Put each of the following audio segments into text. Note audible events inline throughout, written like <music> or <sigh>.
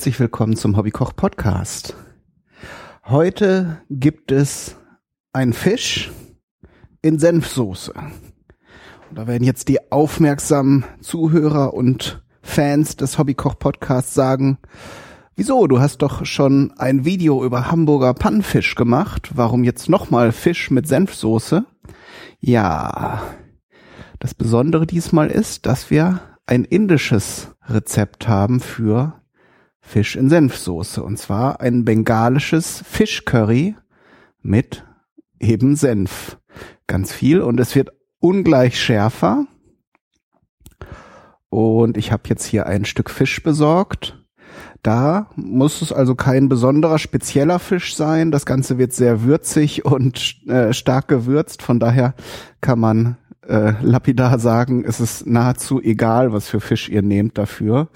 herzlich willkommen zum Hobbykoch Podcast. Heute gibt es einen Fisch in Senfsoße. Und da werden jetzt die aufmerksamen Zuhörer und Fans des Hobbykoch Podcasts sagen, wieso, du hast doch schon ein Video über Hamburger Pannenfisch gemacht, warum jetzt nochmal Fisch mit Senfsoße? Ja, das Besondere diesmal ist, dass wir ein indisches Rezept haben für Fisch in Senfsoße. Und zwar ein bengalisches Fischcurry mit eben Senf. Ganz viel und es wird ungleich schärfer. Und ich habe jetzt hier ein Stück Fisch besorgt. Da muss es also kein besonderer spezieller Fisch sein. Das Ganze wird sehr würzig und äh, stark gewürzt. Von daher kann man äh, lapidar sagen, es ist nahezu egal, was für Fisch ihr nehmt dafür.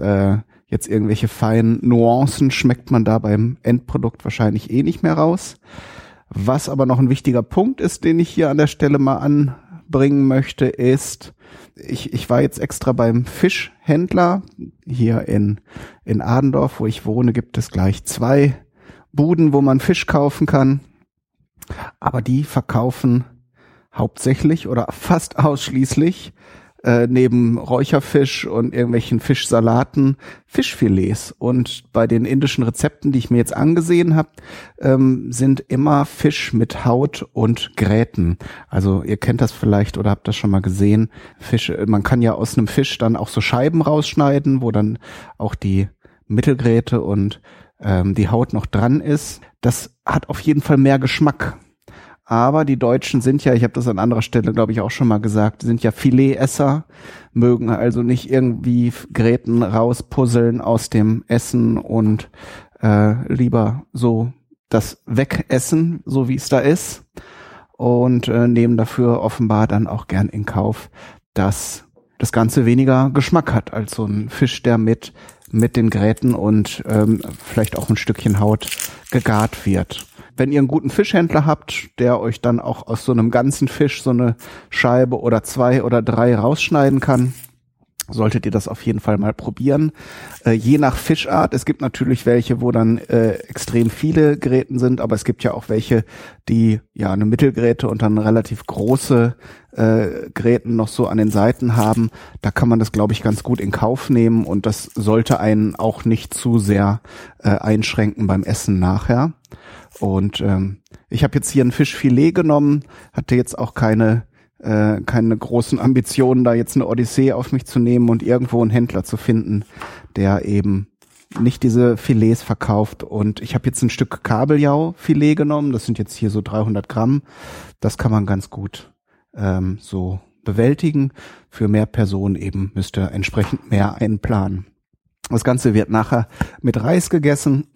Äh, jetzt irgendwelche feinen Nuancen schmeckt man da beim Endprodukt wahrscheinlich eh nicht mehr raus. Was aber noch ein wichtiger Punkt ist, den ich hier an der Stelle mal anbringen möchte, ist, ich, ich war jetzt extra beim Fischhändler hier in, in Adendorf, wo ich wohne, gibt es gleich zwei Buden, wo man Fisch kaufen kann. Aber die verkaufen hauptsächlich oder fast <laughs> ausschließlich äh, neben Räucherfisch und irgendwelchen Fischsalaten Fischfilets. Und bei den indischen Rezepten, die ich mir jetzt angesehen habe, ähm, sind immer Fisch mit Haut und Gräten. Also ihr kennt das vielleicht oder habt das schon mal gesehen. Fische, man kann ja aus einem Fisch dann auch so Scheiben rausschneiden, wo dann auch die Mittelgräte und ähm, die Haut noch dran ist. Das hat auf jeden Fall mehr Geschmack aber die Deutschen sind ja, ich habe das an anderer Stelle, glaube ich, auch schon mal gesagt, sind ja Filetesser, mögen also nicht irgendwie Gräten rauspuzzeln aus dem Essen und äh, lieber so das wegessen, so wie es da ist. Und äh, nehmen dafür offenbar dann auch gern in Kauf, dass das Ganze weniger Geschmack hat als so ein Fisch, der mit mit den Gräten und ähm, vielleicht auch ein Stückchen Haut gegart wird wenn ihr einen guten Fischhändler habt, der euch dann auch aus so einem ganzen Fisch so eine Scheibe oder zwei oder drei rausschneiden kann, solltet ihr das auf jeden Fall mal probieren. Äh, je nach Fischart, es gibt natürlich welche, wo dann äh, extrem viele Gräten sind, aber es gibt ja auch welche, die ja eine Mittelgräte und dann relativ große äh, Gräten noch so an den Seiten haben. Da kann man das, glaube ich, ganz gut in Kauf nehmen und das sollte einen auch nicht zu sehr äh, einschränken beim Essen nachher. Und ähm, ich habe jetzt hier ein Fischfilet genommen, hatte jetzt auch keine äh, keine großen Ambitionen, da jetzt eine Odyssee auf mich zu nehmen und irgendwo einen Händler zu finden, der eben nicht diese Filets verkauft. Und ich habe jetzt ein Stück Kabeljau-Filet genommen. Das sind jetzt hier so 300 Gramm. Das kann man ganz gut ähm, so bewältigen. Für mehr Personen eben müsste entsprechend mehr einplanen. Das Ganze wird nachher mit Reis gegessen.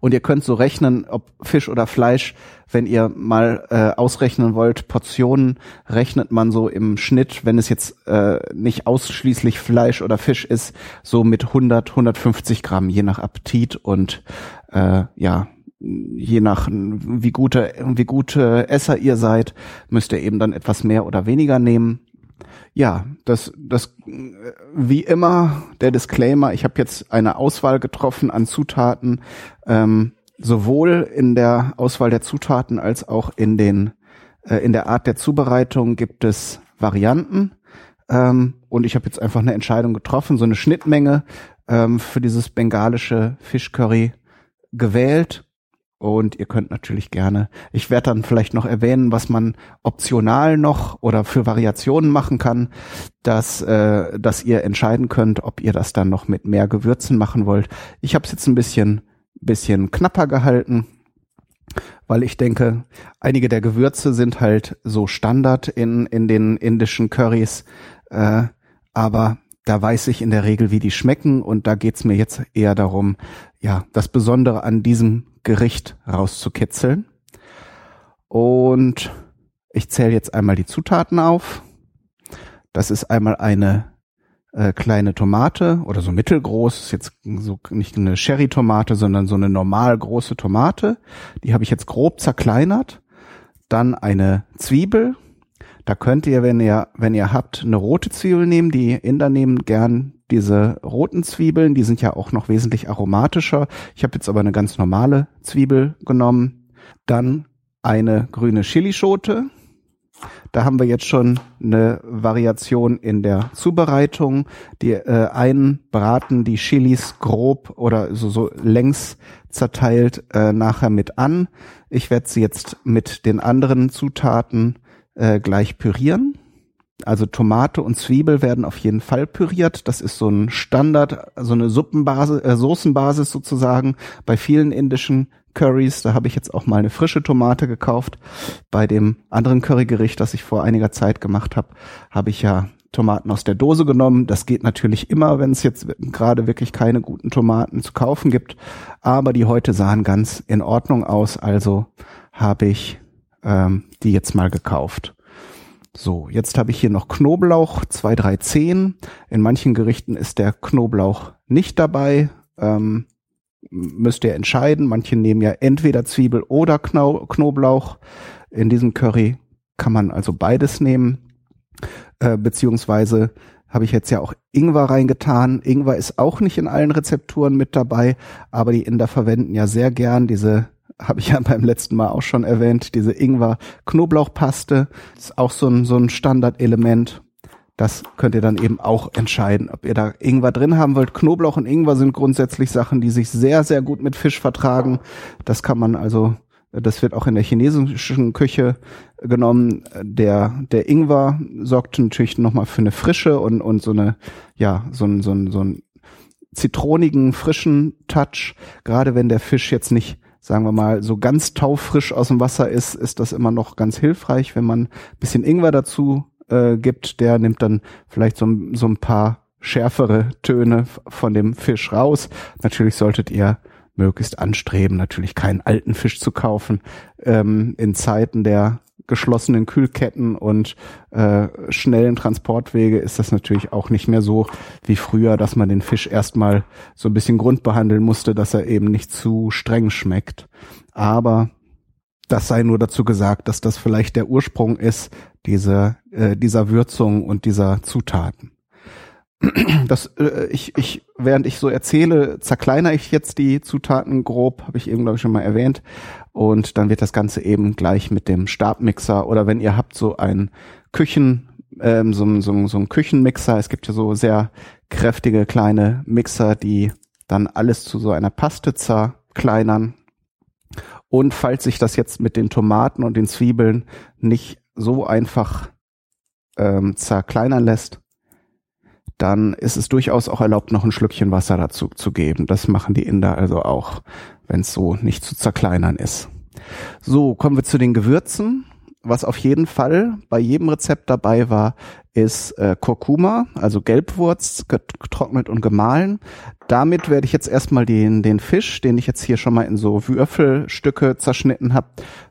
Und ihr könnt so rechnen, ob Fisch oder Fleisch, wenn ihr mal äh, ausrechnen wollt, Portionen rechnet man so im Schnitt, wenn es jetzt äh, nicht ausschließlich Fleisch oder Fisch ist, so mit 100, 150 Gramm, je nach Appetit und äh, ja, je nach wie gute, wie gute Esser ihr seid, müsst ihr eben dann etwas mehr oder weniger nehmen ja, das, das, wie immer der Disclaimer, ich habe jetzt eine Auswahl getroffen an Zutaten, ähm, sowohl in der Auswahl der Zutaten als auch in den, äh, in der Art der Zubereitung gibt es Varianten. Ähm, und ich habe jetzt einfach eine Entscheidung getroffen, so eine Schnittmenge ähm, für dieses bengalische Fischcurry gewählt und ihr könnt natürlich gerne, ich werde dann vielleicht noch erwähnen, was man optional noch oder für Variationen machen kann, dass, äh, dass ihr entscheiden könnt, ob ihr das dann noch mit mehr Gewürzen machen wollt. Ich habe es jetzt ein bisschen, bisschen knapper gehalten, weil ich denke, einige der Gewürze sind halt so Standard in, in den indischen Currys, äh, aber da weiß ich in der Regel, wie die schmecken und da geht's mir jetzt eher darum, ja, das Besondere an diesem Gericht rauszukitzeln. Und ich zähle jetzt einmal die Zutaten auf. Das ist einmal eine äh, kleine Tomate oder so mittelgroß, ist jetzt so nicht eine Sherry-Tomate, sondern so eine normal große Tomate. Die habe ich jetzt grob zerkleinert. Dann eine Zwiebel, Da könnt ihr, wenn ihr, wenn ihr habt, eine rote Zwiebel nehmen. Die Inder nehmen gern diese roten Zwiebeln, die sind ja auch noch wesentlich aromatischer. Ich habe jetzt aber eine ganz normale Zwiebel genommen. Dann eine grüne Chilischote. Da haben wir jetzt schon eine Variation in der Zubereitung. Die äh, einen braten die Chilis grob oder so, so längs zerteilt äh, nachher mit an. Ich werde sie jetzt mit den anderen Zutaten äh, gleich pürieren. Also Tomate und Zwiebel werden auf jeden Fall püriert. Das ist so ein Standard, so eine Suppenbasis, äh, Soßenbasis sozusagen bei vielen indischen Curries. Da habe ich jetzt auch mal eine frische Tomate gekauft. Bei dem anderen Currygericht, das ich vor einiger Zeit gemacht habe, habe ich ja Tomaten aus der Dose genommen. Das geht natürlich immer, wenn es jetzt gerade wirklich keine guten Tomaten zu kaufen gibt. Aber die heute sahen ganz in Ordnung aus. Also habe ich ähm, die jetzt mal gekauft. So, jetzt habe ich hier noch Knoblauch, zwei, drei Zehen. In manchen Gerichten ist der Knoblauch nicht dabei. Ähm, müsst ihr entscheiden. Manche nehmen ja entweder Zwiebel oder Kno Knoblauch. In diesem Curry kann man also beides nehmen. Äh, beziehungsweise habe ich jetzt ja auch Ingwer reingetan. Ingwer ist auch nicht in allen Rezepturen mit dabei, aber die Inder verwenden ja sehr gern diese habe ich ja beim letzten Mal auch schon erwähnt, diese Ingwer-Knoblauchpaste ist auch so ein, so ein Standardelement. Das könnt ihr dann eben auch entscheiden, ob ihr da Ingwer drin haben wollt. Knoblauch und Ingwer sind grundsätzlich Sachen, die sich sehr, sehr gut mit Fisch vertragen. Das kann man also, das wird auch in der chinesischen Küche genommen. Der, der Ingwer sorgt natürlich nochmal für eine Frische und, und so eine, ja, so ein, so ein, so ein zitronigen, frischen Touch. Gerade wenn der Fisch jetzt nicht sagen wir mal, so ganz taufrisch aus dem Wasser ist, ist das immer noch ganz hilfreich, wenn man ein bisschen Ingwer dazu äh, gibt. Der nimmt dann vielleicht so, so ein paar schärfere Töne von dem Fisch raus. Natürlich solltet ihr möglichst anstreben, natürlich keinen alten Fisch zu kaufen. Ähm, in Zeiten der geschlossenen Kühlketten und äh, schnellen Transportwege ist das natürlich auch nicht mehr so wie früher, dass man den Fisch erstmal so ein bisschen grundbehandeln musste, dass er eben nicht zu streng schmeckt. Aber das sei nur dazu gesagt, dass das vielleicht der Ursprung ist, diese, äh, dieser Würzung und dieser Zutaten. Das, äh, ich, ich, während ich so erzähle, zerkleinere ich jetzt die Zutaten grob, habe ich eben, glaube ich, schon mal erwähnt. Und dann wird das Ganze eben gleich mit dem Stabmixer oder wenn ihr habt so ein Küchen, ähm, so, so, so ein Küchenmixer, es gibt ja so sehr kräftige kleine Mixer, die dann alles zu so einer Paste zerkleinern. Und falls sich das jetzt mit den Tomaten und den Zwiebeln nicht so einfach ähm, zerkleinern lässt, dann ist es durchaus auch erlaubt, noch ein Schlückchen Wasser dazu zu geben. Das machen die Inder also auch, wenn es so nicht zu zerkleinern ist. So, kommen wir zu den Gewürzen. Was auf jeden Fall bei jedem Rezept dabei war, ist äh, Kurkuma, also Gelbwurz, getrocknet und gemahlen. Damit werde ich jetzt erstmal den, den Fisch, den ich jetzt hier schon mal in so Würfelstücke zerschnitten habe,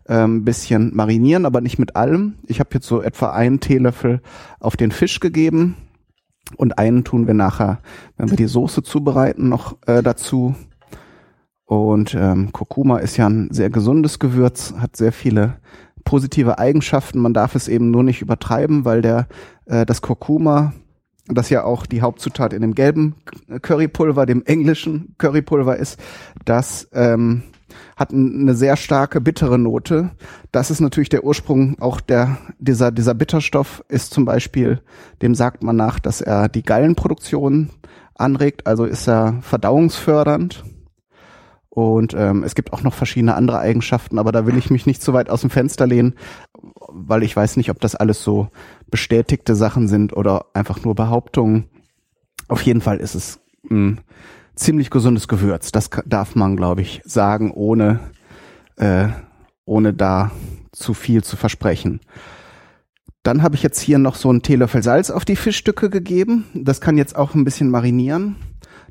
ein ähm, bisschen marinieren, aber nicht mit allem. Ich habe jetzt so etwa einen Teelöffel auf den Fisch gegeben und einen tun wir nachher, wenn wir die Soße zubereiten, noch äh, dazu. Und ähm, Kurkuma ist ja ein sehr gesundes Gewürz, hat sehr viele positive Eigenschaften. Man darf es eben nur nicht übertreiben, weil der äh, das Kurkuma, das ja auch die Hauptzutat in dem gelben Currypulver, dem englischen Currypulver ist, das ähm, hat eine sehr starke bittere Note. Das ist natürlich der Ursprung auch der, dieser, dieser Bitterstoff ist zum Beispiel, dem sagt man nach, dass er die Gallenproduktion anregt, also ist er verdauungsfördernd. Und ähm, es gibt auch noch verschiedene andere Eigenschaften, aber da will ich mich nicht zu weit aus dem Fenster lehnen, weil ich weiß nicht, ob das alles so bestätigte Sachen sind oder einfach nur Behauptungen. Auf jeden Fall ist es ein ziemlich gesundes Gewürz. Das darf man, glaube ich, sagen, ohne, äh, ohne da zu viel zu versprechen. Dann habe ich jetzt hier noch so einen Teelöffel Salz auf die Fischstücke gegeben. Das kann jetzt auch ein bisschen marinieren.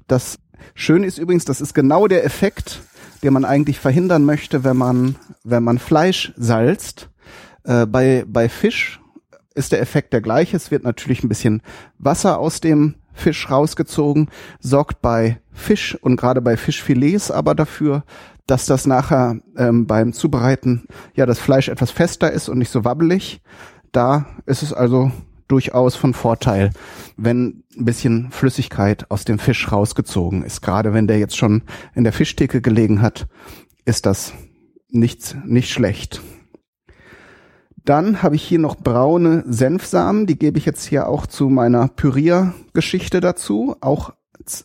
Das Schöne ist übrigens, das ist genau der Effekt, den man eigentlich verhindern möchte, wenn man, wenn man Fleisch salzt. Äh, bei, bei Fisch ist der Effekt der gleiche. Es wird natürlich ein bisschen Wasser aus dem Fisch rausgezogen, sorgt bei Fisch und gerade bei Fischfilets aber dafür, dass das nachher ähm, beim Zubereiten ja das Fleisch etwas fester ist und nicht so wabbelig. da ist es also durchaus von Vorteil, wenn ein bisschen Flüssigkeit aus dem Fisch rausgezogen ist. Gerade wenn der jetzt schon in der Fischtheke gelegen hat, ist das nicht, nicht schlecht. Dann habe ich hier noch braune Senfsamen, die gebe ich jetzt hier auch zu meiner Püriergeschichte dazu, auch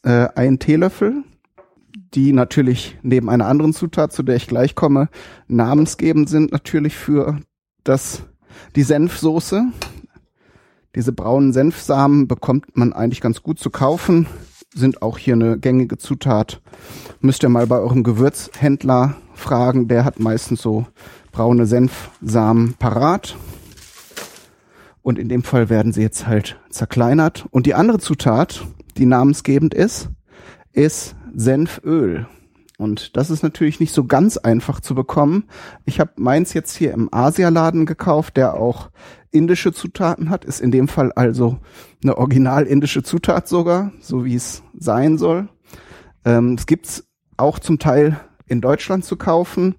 äh, ein Teelöffel, die natürlich neben einer anderen Zutat, zu der ich gleich komme, namensgebend sind natürlich für das die Senfsoße. Diese braunen Senfsamen bekommt man eigentlich ganz gut zu kaufen, sind auch hier eine gängige Zutat. Müsst ihr mal bei eurem Gewürzhändler fragen, der hat meistens so braune Senfsamen parat. Und in dem Fall werden sie jetzt halt zerkleinert. Und die andere Zutat, die namensgebend ist, ist Senföl. Und das ist natürlich nicht so ganz einfach zu bekommen. Ich habe meins jetzt hier im Asialaden gekauft, der auch indische Zutaten hat, ist in dem Fall also eine original indische Zutat sogar, so wie es sein soll. Ähm, es gibt's auch zum Teil in Deutschland zu kaufen.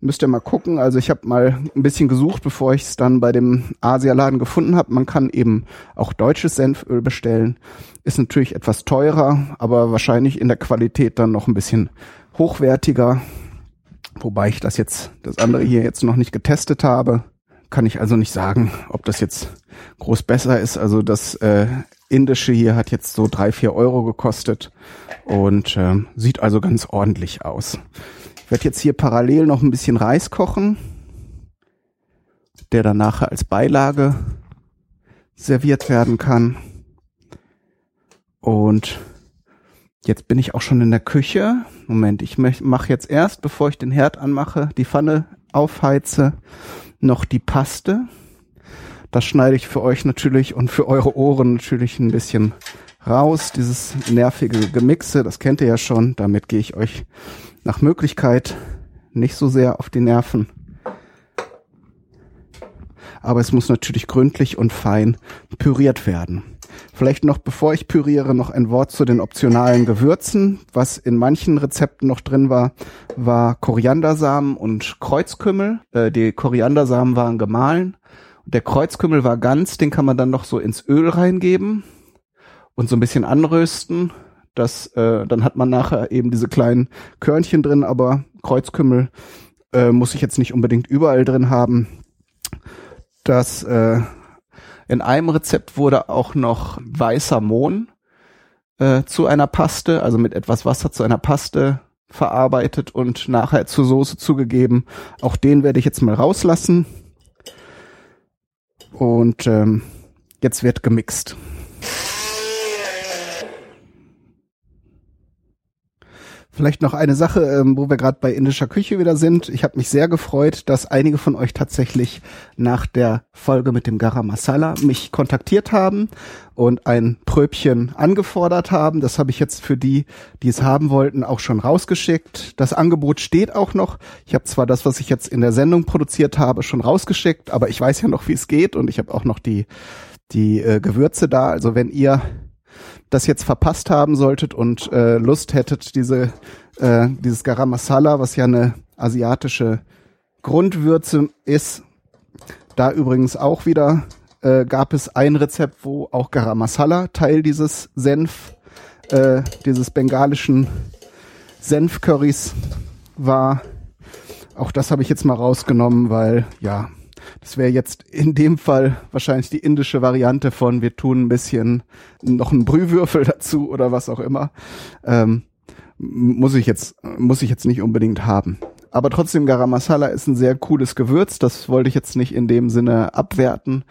Müsst ihr mal gucken. Also ich habe mal ein bisschen gesucht, bevor ich es dann bei dem Asialaden gefunden habe. Man kann eben auch deutsches Senföl bestellen. Ist natürlich etwas teurer, aber wahrscheinlich in der Qualität dann noch ein bisschen hochwertiger. Wobei ich das jetzt, das andere hier jetzt noch nicht getestet habe kann ich also nicht sagen, ob das jetzt groß besser ist. Also das äh, indische hier hat jetzt so drei, vier Euro gekostet und äh, sieht also ganz ordentlich aus. Ich werde jetzt hier parallel noch ein bisschen Reis kochen, der dann nachher als Beilage serviert werden kann. Und jetzt bin ich auch schon in der Küche. Moment, ich mache jetzt erst, bevor ich den Herd anmache, die Pfanne aufheize noch die Paste. Das schneide ich für euch natürlich und für eure Ohren natürlich ein bisschen raus. Dieses nervige Gemixe, das kennt ihr ja schon. Damit gehe ich euch nach Möglichkeit nicht so sehr auf die Nerven. Aber es muss natürlich gründlich und fein püriert werden. Vielleicht noch, bevor ich püriere, noch ein Wort zu den optionalen Gewürzen. Was in manchen Rezepten noch drin war, war Koriandersamen und Kreuzkümmel. Äh, die Koriandersamen waren gemahlen. Der Kreuzkümmel war ganz, den kann man dann noch so ins Öl reingeben und so ein bisschen anrösten. Das, äh, dann hat man nachher eben diese kleinen Körnchen drin, aber Kreuzkümmel äh, muss ich jetzt nicht unbedingt überall drin haben. Das äh, in einem Rezept wurde auch noch weißer Mohn äh, zu einer Paste, also mit etwas Wasser zu einer Paste verarbeitet und nachher zur Soße zugegeben. Auch den werde ich jetzt mal rauslassen. Und ähm, jetzt wird gemixt. Vielleicht noch eine Sache, ähm, wo wir gerade bei indischer Küche wieder sind. Ich habe mich sehr gefreut, dass einige von euch tatsächlich nach der Folge mit dem Garam Masala mich kontaktiert haben und ein Pröbchen angefordert haben. Das habe ich jetzt für die, die es haben wollten, auch schon rausgeschickt. Das Angebot steht auch noch. Ich habe zwar das, was ich jetzt in der Sendung produziert habe, schon rausgeschickt, aber ich weiß ja noch, wie es geht und ich habe auch noch die die äh, Gewürze da. Also wenn ihr das jetzt verpasst haben solltet und äh, Lust hättet, diese äh, dieses Garam Masala, was ja eine asiatische Grundwürze ist, da übrigens auch wieder äh, gab es ein Rezept, wo auch Garam Masala Teil dieses Senf, äh, dieses bengalischen Senfcurrys war. Auch das habe ich jetzt mal rausgenommen, weil ja, das wäre jetzt in dem Fall wahrscheinlich die indische Variante von wir tun ein bisschen noch einen Brühwürfel dazu oder was auch immer. Ähm, muss ich jetzt, muss ich jetzt nicht unbedingt haben. Aber trotzdem, Garam Masala ist ein sehr cooles Gewürz. Das wollte ich jetzt nicht in dem Sinne abwerten.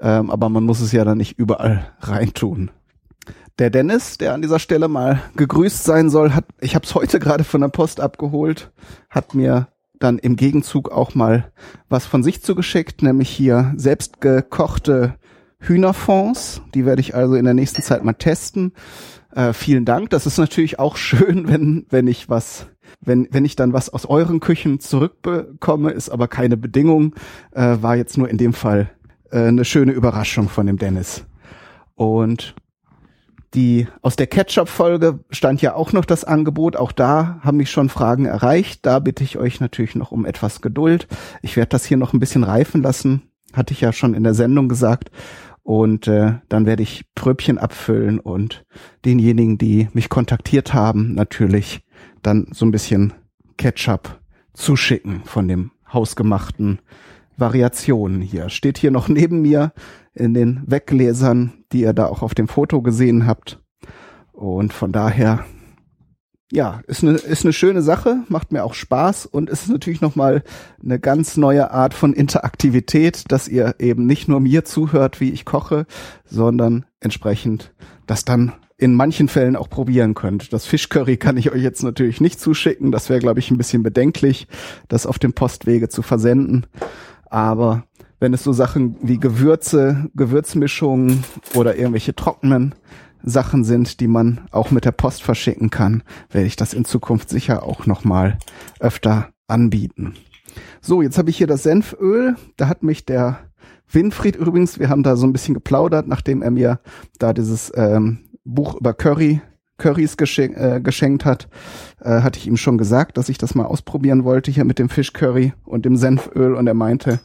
Ähm, aber man muss es ja dann nicht überall reintun. Der Dennis, der an dieser Stelle mal gegrüßt sein soll, hat, ich habe es heute gerade von der Post abgeholt, hat mir dann im Gegenzug auch mal was von sich zugeschickt, nämlich hier selbst gekochte Hühnerfonds. Die werde ich also in der nächsten Zeit mal testen. Äh, vielen Dank. Das ist natürlich auch schön, <laughs> wenn, wenn ich was, wenn, wenn ich dann was aus euren Küchen zurückbekomme, ist aber keine Bedingung. Äh, war jetzt nur in dem Fall äh, eine schöne Überraschung von dem Dennis. Und die aus der Ketchup-Folge stand ja auch noch das Angebot. Auch da haben mich schon Fragen erreicht. Da bitte ich euch natürlich noch um etwas Geduld. Ich werde das hier noch ein bisschen reifen lassen. Hatte ich ja schon in der Sendung gesagt. Und äh, dann werde ich Pröbchen abfüllen und denjenigen, die mich kontaktiert haben, natürlich dann so ein bisschen Ketchup zuschicken von dem hausgemachten Variationen hier. Steht hier noch neben mir in den Weggläsern, die ihr da auch auf dem Foto gesehen habt. Und von daher, ja, ist eine, ist eine schöne Sache, macht mir auch Spaß und ist natürlich nochmal eine ganz neue Art von Interaktivität, dass ihr eben nicht nur mir zuhört, wie ich koche, sondern entsprechend das dann in manchen Fällen auch probieren könnt. Das Fischcurry kann ich euch jetzt natürlich nicht zuschicken. Das wäre, glaube ich, ein bisschen bedenklich, das auf dem Postwege zu versenden. Aber wenn es so Sachen wie Gewürze, Gewürzmischungen oder irgendwelche trockenen Sachen sind, die man auch mit der Post verschicken kann, werde ich das in Zukunft sicher auch noch mal öfter anbieten. So, jetzt habe ich hier das Senföl. Da hat mich der Winfried übrigens, wir haben da so ein bisschen geplaudert, nachdem er mir da dieses ähm, Buch über Curry, Currys geschenk, äh, geschenkt hat, äh, hatte ich ihm schon gesagt, dass ich das mal ausprobieren wollte hier mit dem Fischcurry und dem Senföl und er meinte,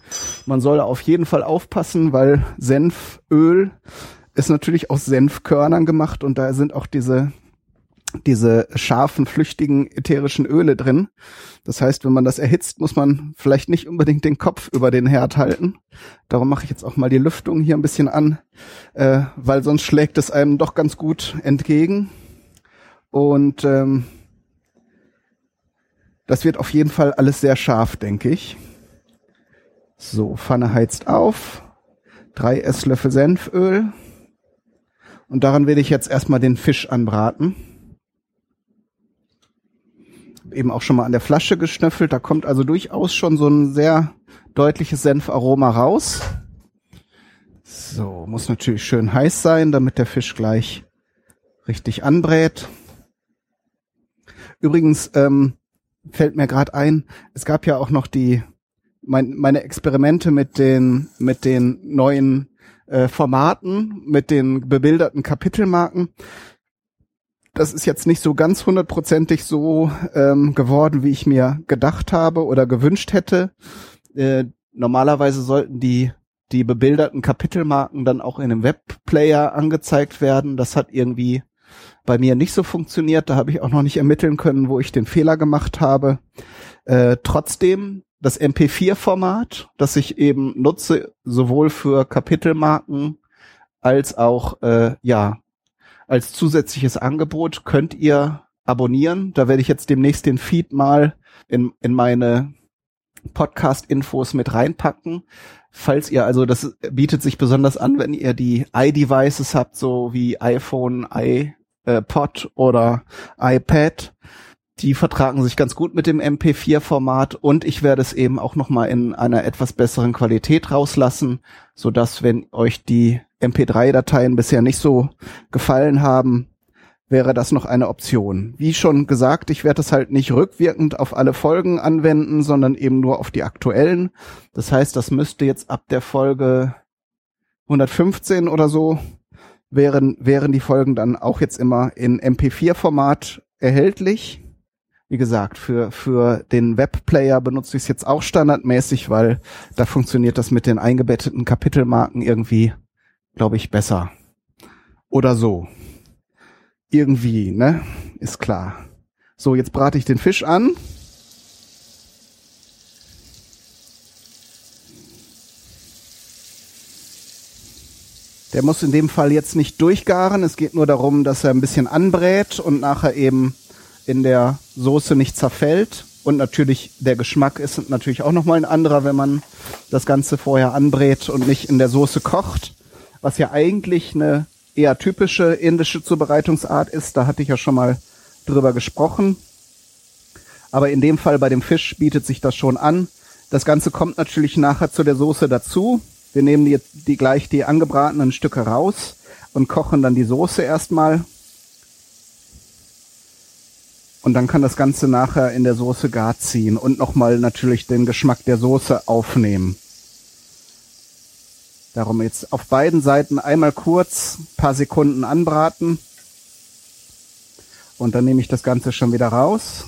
man soll auf jeden Fall aufpassen, weil Senföl ist natürlich aus Senfkörnern gemacht und da sind auch diese diese scharfen, flüchtigen ätherischen Öle drin. Das heißt, wenn man das erhitzt, muss man vielleicht nicht unbedingt den Kopf über den Herd halten. Darum mache ich jetzt auch mal die Lüftung hier ein bisschen an, äh, weil sonst schlägt es einem doch ganz gut entgegen. Und ähm, das wird auf jeden Fall alles sehr scharf, denke ich. So, Pfanne heizt auf. Drei Esslöffel Senföl. Und daran werde ich jetzt erstmal den Fisch anbraten eben auch schon mal an der Flasche geschnüffelt. Da kommt also durchaus schon so ein sehr deutliches Senfaroma raus. So, muss natürlich schön heiß sein, damit der Fisch gleich richtig anbrät. Übrigens ähm, fällt mir gerade ein, es gab ja auch noch die mein, meine Experimente mit den mit den neuen äh, Formaten, mit den bebilderten Kapitelmarken das ist jetzt nicht so ganz hundertprozentig so ähm, geworden, wie ich mir gedacht habe oder gewünscht hätte. Äh, normalerweise sollten die die bebilderten Kapitelmarken dann auch in einem Webplayer angezeigt werden. Das hat irgendwie bei mir nicht so funktioniert. Da habe ich auch noch nicht ermitteln können, wo ich den Fehler gemacht habe. Äh, trotzdem das MP4-Format, das ich eben nutze, sowohl für Kapitelmarken als auch äh, ja als zusätzliches Angebot könnt ihr abonnieren. Da werde ich jetzt demnächst den Feed mal in, in meine Podcast-Infos mit reinpacken. Falls ihr, also das bietet sich besonders an, wenn ihr die iDevices habt, so wie iPhone, iPod oder iPad. Die vertragen sich ganz gut mit dem MP4-Format und ich werde es eben auch nochmal in einer etwas besseren Qualität rauslassen, so dass wenn euch die MP3-Dateien bisher nicht so gefallen haben, wäre das noch eine Option. Wie schon gesagt, ich werde es halt nicht rückwirkend auf alle Folgen anwenden, sondern eben nur auf die aktuellen. Das heißt, das müsste jetzt ab der Folge 115 oder so wären, wären die Folgen dann auch jetzt immer in MP4-Format erhältlich. Wie gesagt, für, für den Webplayer benutze ich es jetzt auch standardmäßig, weil da funktioniert das mit den eingebetteten Kapitelmarken irgendwie glaube ich, besser. Oder so. Irgendwie, ne? Ist klar. So, jetzt brate ich den Fisch an. Der muss in dem Fall jetzt nicht durchgaren. Es geht nur darum, dass er ein bisschen anbrät und nachher eben in der Soße nicht zerfällt. Und natürlich der Geschmack ist natürlich auch nochmal ein anderer, wenn man das Ganze vorher anbrät und nicht in der Soße kocht was ja eigentlich eine eher typische indische Zubereitungsart ist. Da hatte ich ja schon mal drüber gesprochen. Aber in dem Fall bei dem Fisch bietet sich das schon an. Das Ganze kommt natürlich nachher zu der Soße dazu. Wir nehmen die, die gleich die angebratenen Stücke raus und kochen dann die Soße erstmal. Und dann kann das Ganze nachher in der Soße gar ziehen und nochmal natürlich den Geschmack der Soße aufnehmen. Darum jetzt auf beiden Seiten einmal kurz paar Sekunden anbraten. Und dann nehme ich das Ganze schon wieder raus.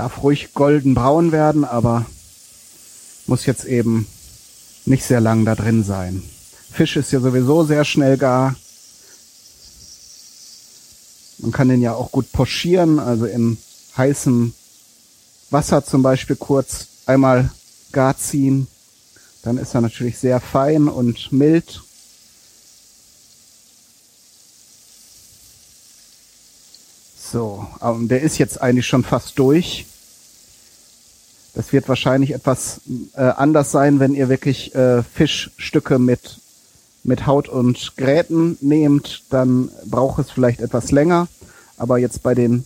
Darf ruhig goldenbraun werden, aber muss jetzt eben nicht sehr lang da drin sein. Fisch ist ja sowieso sehr schnell gar. Man kann den ja auch gut pochieren, also in heißem Wasser zum Beispiel kurz einmal gar ziehen. Dann ist er natürlich sehr fein und mild. So, der ist jetzt eigentlich schon fast durch. Das wird wahrscheinlich etwas äh, anders sein, wenn ihr wirklich äh, Fischstücke mit, mit Haut und Gräten nehmt, dann braucht es vielleicht etwas länger. Aber jetzt bei den,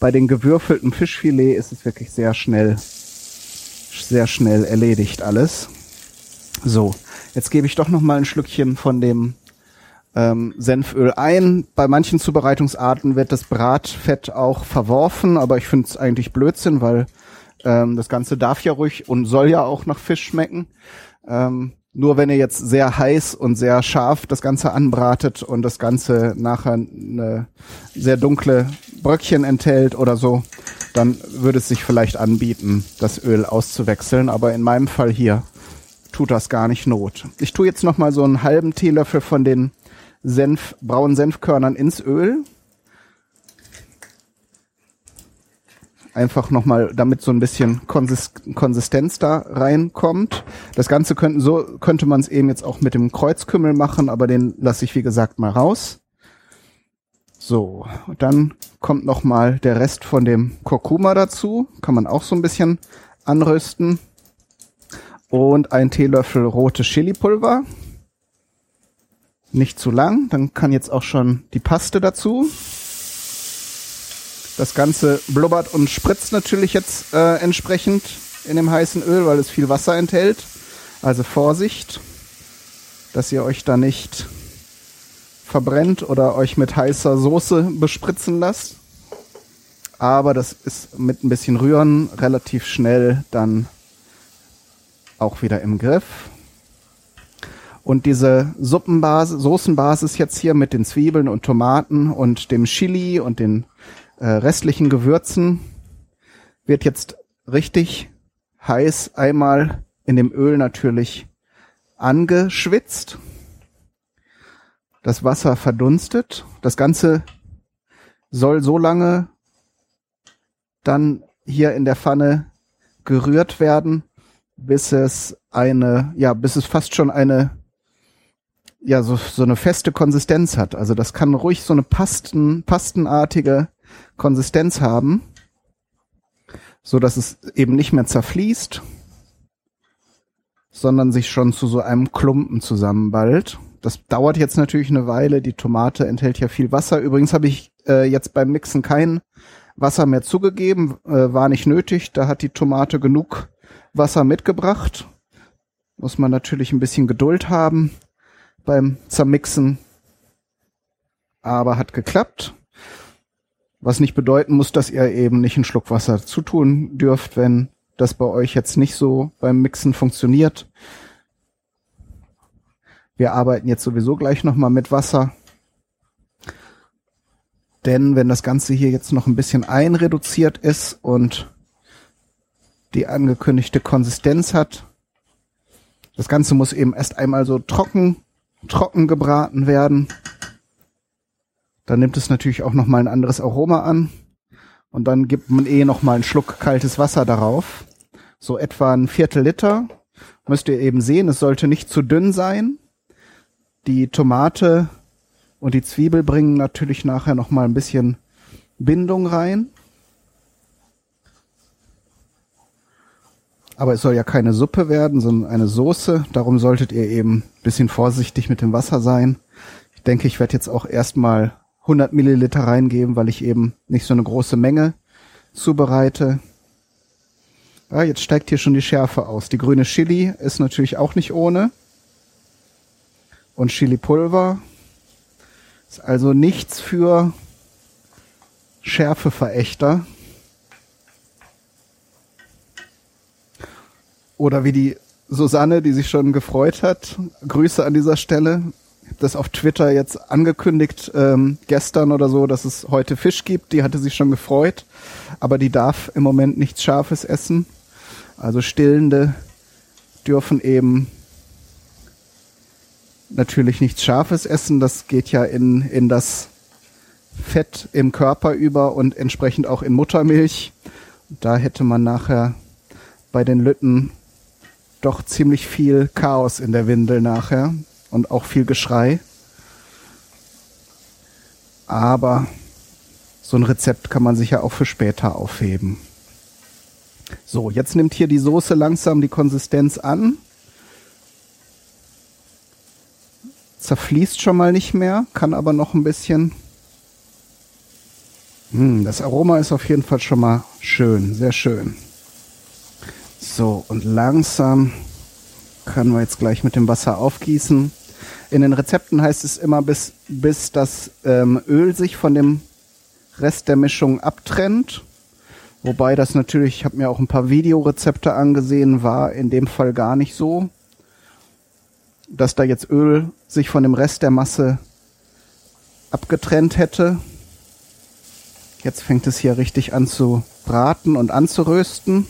bei den gewürfelten Fischfilet ist es wirklich sehr schnell, sehr schnell erledigt alles. So, jetzt gebe ich doch noch mal ein Schlückchen von dem ähm, Senföl ein. Bei manchen Zubereitungsarten wird das Bratfett auch verworfen, aber ich finde es eigentlich Blödsinn, weil ähm, das Ganze darf ja ruhig und soll ja auch nach Fisch schmecken. Ähm, nur wenn ihr jetzt sehr heiß und sehr scharf das Ganze anbratet und das Ganze nachher eine sehr dunkle Bröckchen enthält oder so, dann würde es sich vielleicht anbieten, das Öl auszuwechseln. Aber in meinem Fall hier tut das gar nicht Not. Ich tue jetzt noch mal so einen halben Teelöffel von den Senf, braunen Senfkörnern ins Öl. Einfach nochmal, damit so ein bisschen Konsist Konsistenz da reinkommt. Das Ganze könnten so, könnte man es eben jetzt auch mit dem Kreuzkümmel machen, aber den lasse ich wie gesagt mal raus. So, und dann kommt nochmal der Rest von dem Kurkuma dazu. Kann man auch so ein bisschen anrösten. Und ein Teelöffel rotes Chilipulver. Nicht zu lang, dann kann jetzt auch schon die Paste dazu. Das Ganze blubbert und spritzt natürlich jetzt äh, entsprechend in dem heißen Öl, weil es viel Wasser enthält. Also Vorsicht, dass ihr euch da nicht verbrennt oder euch mit heißer Soße bespritzen lasst. Aber das ist mit ein bisschen Rühren relativ schnell dann auch wieder im Griff. Und diese Suppenbasis, Soßenbasis jetzt hier mit den Zwiebeln und Tomaten und dem Chili und den äh, restlichen Gewürzen wird jetzt richtig heiß einmal in dem Öl natürlich angeschwitzt. Das Wasser verdunstet. Das Ganze soll so lange dann hier in der Pfanne gerührt werden, bis es eine, ja, bis es fast schon eine, ja, so, so eine feste Konsistenz hat. Also das kann ruhig so eine Pasten, pastenartige Konsistenz haben, so dass es eben nicht mehr zerfließt, sondern sich schon zu so einem Klumpen zusammenballt. Das dauert jetzt natürlich eine Weile. Die Tomate enthält ja viel Wasser. Übrigens habe ich äh, jetzt beim Mixen kein Wasser mehr zugegeben, äh, war nicht nötig. Da hat die Tomate genug Wasser mitgebracht. Muss man natürlich ein bisschen Geduld haben beim Zermixen. Aber hat geklappt. Was nicht bedeuten muss, dass ihr eben nicht einen Schluck Wasser zutun dürft, wenn das bei euch jetzt nicht so beim Mixen funktioniert. Wir arbeiten jetzt sowieso gleich nochmal mit Wasser. Denn wenn das Ganze hier jetzt noch ein bisschen einreduziert ist und die angekündigte Konsistenz hat, das Ganze muss eben erst einmal so trocken, trocken gebraten werden. Dann nimmt es natürlich auch nochmal ein anderes Aroma an. Und dann gibt man eh nochmal einen Schluck kaltes Wasser darauf. So etwa ein Viertel Liter. Müsst ihr eben sehen, es sollte nicht zu dünn sein. Die Tomate und die Zwiebel bringen natürlich nachher nochmal ein bisschen Bindung rein. Aber es soll ja keine Suppe werden, sondern eine Soße. Darum solltet ihr eben ein bisschen vorsichtig mit dem Wasser sein. Ich denke, ich werde jetzt auch erstmal 100 Milliliter reingeben, weil ich eben nicht so eine große Menge zubereite. Ja, jetzt steigt hier schon die Schärfe aus. Die grüne Chili ist natürlich auch nicht ohne. Und Chili-Pulver ist also nichts für Schärfeverächter. Oder wie die Susanne, die sich schon gefreut hat. Grüße an dieser Stelle das auf Twitter jetzt angekündigt, ähm, gestern oder so, dass es heute Fisch gibt. Die hatte sich schon gefreut. aber die darf im Moment nichts Scharfes essen. Also Stillende dürfen eben natürlich nichts Scharfes essen. Das geht ja in, in das Fett im Körper über und entsprechend auch in Muttermilch. Da hätte man nachher bei den Lütten doch ziemlich viel Chaos in der Windel nachher und auch viel Geschrei. Aber so ein Rezept kann man sich ja auch für später aufheben. So, jetzt nimmt hier die Soße langsam die Konsistenz an. Zerfließt schon mal nicht mehr, kann aber noch ein bisschen. Hm, das Aroma ist auf jeden Fall schon mal schön, sehr schön. So, und langsam können wir jetzt gleich mit dem Wasser aufgießen. In den Rezepten heißt es immer, bis, bis das ähm, Öl sich von dem Rest der Mischung abtrennt. Wobei das natürlich, ich habe mir auch ein paar Videorezepte angesehen, war in dem Fall gar nicht so, dass da jetzt Öl sich von dem Rest der Masse abgetrennt hätte. Jetzt fängt es hier richtig an zu braten und anzurösten.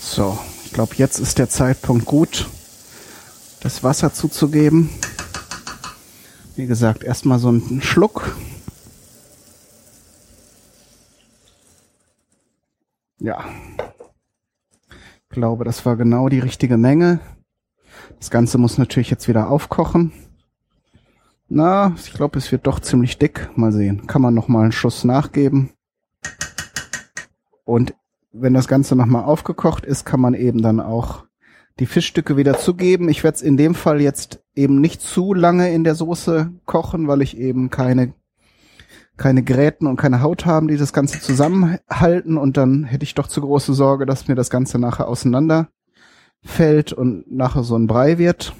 So, ich glaube, jetzt ist der Zeitpunkt gut, das Wasser zuzugeben. Wie gesagt, erstmal so einen Schluck. Ja. Ich glaube, das war genau die richtige Menge. Das Ganze muss natürlich jetzt wieder aufkochen. Na, ich glaube, es wird doch ziemlich dick. Mal sehen. Kann man noch mal einen Schuss nachgeben. Und wenn das Ganze noch mal aufgekocht ist, kann man eben dann auch die Fischstücke wieder zugeben. Ich werde es in dem Fall jetzt eben nicht zu lange in der Soße kochen, weil ich eben keine keine Gräten und keine Haut haben, die das Ganze zusammenhalten und dann hätte ich doch zu große Sorge, dass mir das Ganze nachher auseinanderfällt und nachher so ein Brei wird.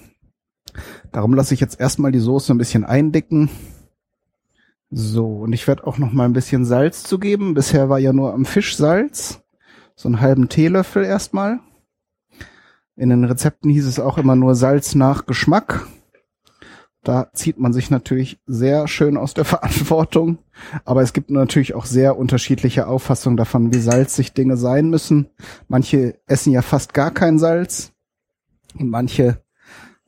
Darum lasse ich jetzt erstmal die Soße ein bisschen eindicken. So, und ich werde auch noch mal ein bisschen Salz zugeben. Bisher war ja nur am Fisch Salz. So einen halben Teelöffel erstmal. In den Rezepten hieß es auch immer nur Salz nach Geschmack. Da zieht man sich natürlich sehr schön aus der <laughs> Verantwortung. Aber es gibt natürlich auch sehr unterschiedliche Auffassungen davon, wie salzig Dinge sein müssen. Manche essen ja fast gar kein Salz. Und manche,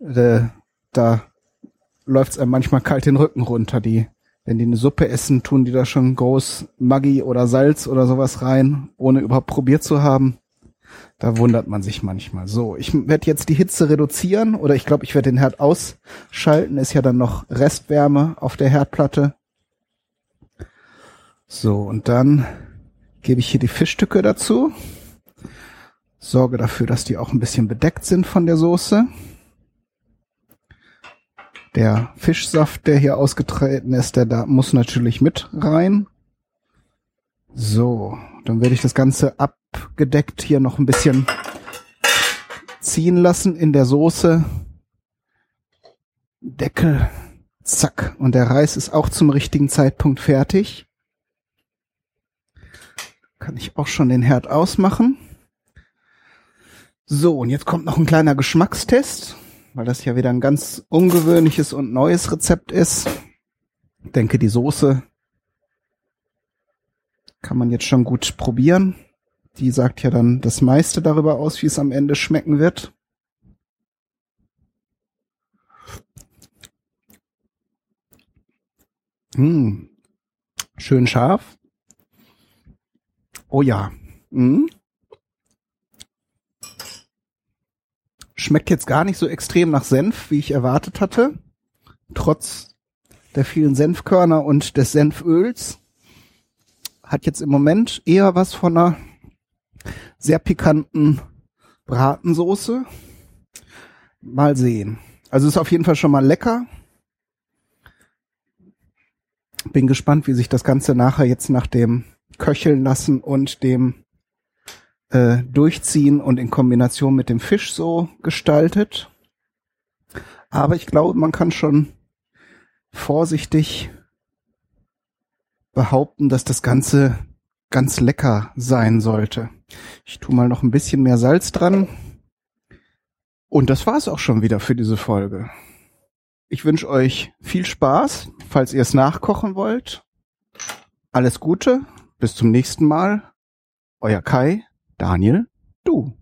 äh, da läuft es einem manchmal kalt den Rücken runter. Die, wenn die eine Suppe essen, tun die da schon groß Maggi oder Salz oder sowas rein, ohne überhaupt probiert zu haben. Da wundert man sich manchmal. So, ich werde jetzt die Hitze reduzieren oder ich glaube, ich werde den Herd ausschalten. Ist ja dann noch Restwärme auf der Herdplatte. So, und dann gebe ich hier die Fischstücke dazu. Sorge dafür, dass die auch ein bisschen bedeckt sind von der Soße. Der Fischsaft, der hier ausgetreten ist, der da muss natürlich mit rein. So, dann werde ich das Ganze abgedeckt hier noch ein bisschen ziehen lassen in der Soße. Deckel, zack. Und der Reis ist auch zum richtigen Zeitpunkt fertig. Kann ich auch schon den Herd ausmachen. So, und jetzt kommt noch ein kleiner Geschmackstest, weil das ja wieder ein ganz ungewöhnliches und neues Rezept ist. Ich denke, die Soße kann man jetzt schon gut probieren. Die sagt ja dann das meiste darüber aus, wie es am Ende schmecken wird. Hm. Schön scharf. Oh ja. Hm. Schmeckt jetzt gar nicht so extrem nach Senf, wie ich erwartet hatte. Trotz der vielen Senfkörner und des Senföls hat jetzt im Moment eher was von einer sehr pikanten Bratensoße. Mal sehen. Also ist auf jeden Fall schon mal lecker. Bin gespannt, wie sich das Ganze nachher jetzt nach dem Köcheln lassen und dem äh, Durchziehen und in Kombination mit dem Fisch so gestaltet. Aber ich glaube, man kann schon vorsichtig behaupten, dass das Ganze ganz lecker sein sollte. Ich tue mal noch ein bisschen mehr Salz dran. Und das war's auch schon wieder für diese Folge. Ich wünsche euch viel Spaß, falls ihr es nachkochen wollt. Alles Gute bis zum nächsten Mal. Euer Kai, Daniel, du.